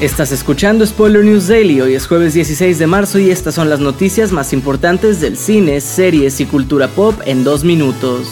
Estás escuchando Spoiler News Daily, hoy es jueves 16 de marzo y estas son las noticias más importantes del cine, series y cultura pop en dos minutos.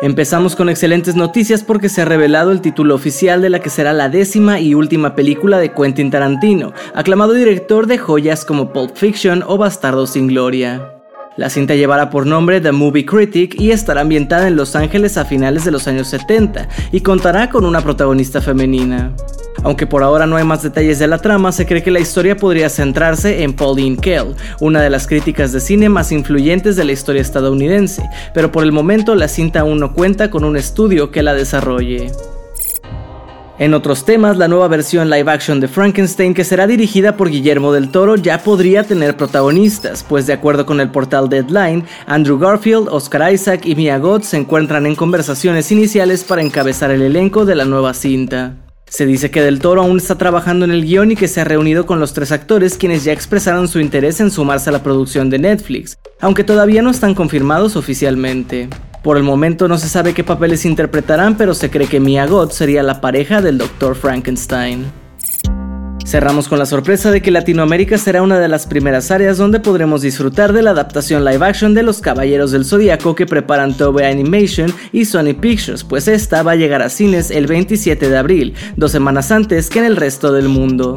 Empezamos con excelentes noticias porque se ha revelado el título oficial de la que será la décima y última película de Quentin Tarantino, aclamado director de joyas como Pulp Fiction o Bastardo sin Gloria. La cinta llevará por nombre The Movie Critic y estará ambientada en Los Ángeles a finales de los años 70 y contará con una protagonista femenina. Aunque por ahora no hay más detalles de la trama, se cree que la historia podría centrarse en Pauline Kael, una de las críticas de cine más influyentes de la historia estadounidense, pero por el momento la cinta aún no cuenta con un estudio que la desarrolle. En otros temas, la nueva versión live action de Frankenstein que será dirigida por Guillermo del Toro ya podría tener protagonistas, pues de acuerdo con el portal Deadline, Andrew Garfield, Oscar Isaac y Mia Goth se encuentran en conversaciones iniciales para encabezar el elenco de la nueva cinta. Se dice que Del Toro aún está trabajando en el guion y que se ha reunido con los tres actores quienes ya expresaron su interés en sumarse a la producción de Netflix, aunque todavía no están confirmados oficialmente. Por el momento no se sabe qué papeles interpretarán, pero se cree que Mia Goth sería la pareja del Dr. Frankenstein. Cerramos con la sorpresa de que Latinoamérica será una de las primeras áreas donde podremos disfrutar de la adaptación live action de Los Caballeros del Zodíaco que preparan Toei Animation y Sony Pictures, pues esta va a llegar a cines el 27 de abril, dos semanas antes que en el resto del mundo.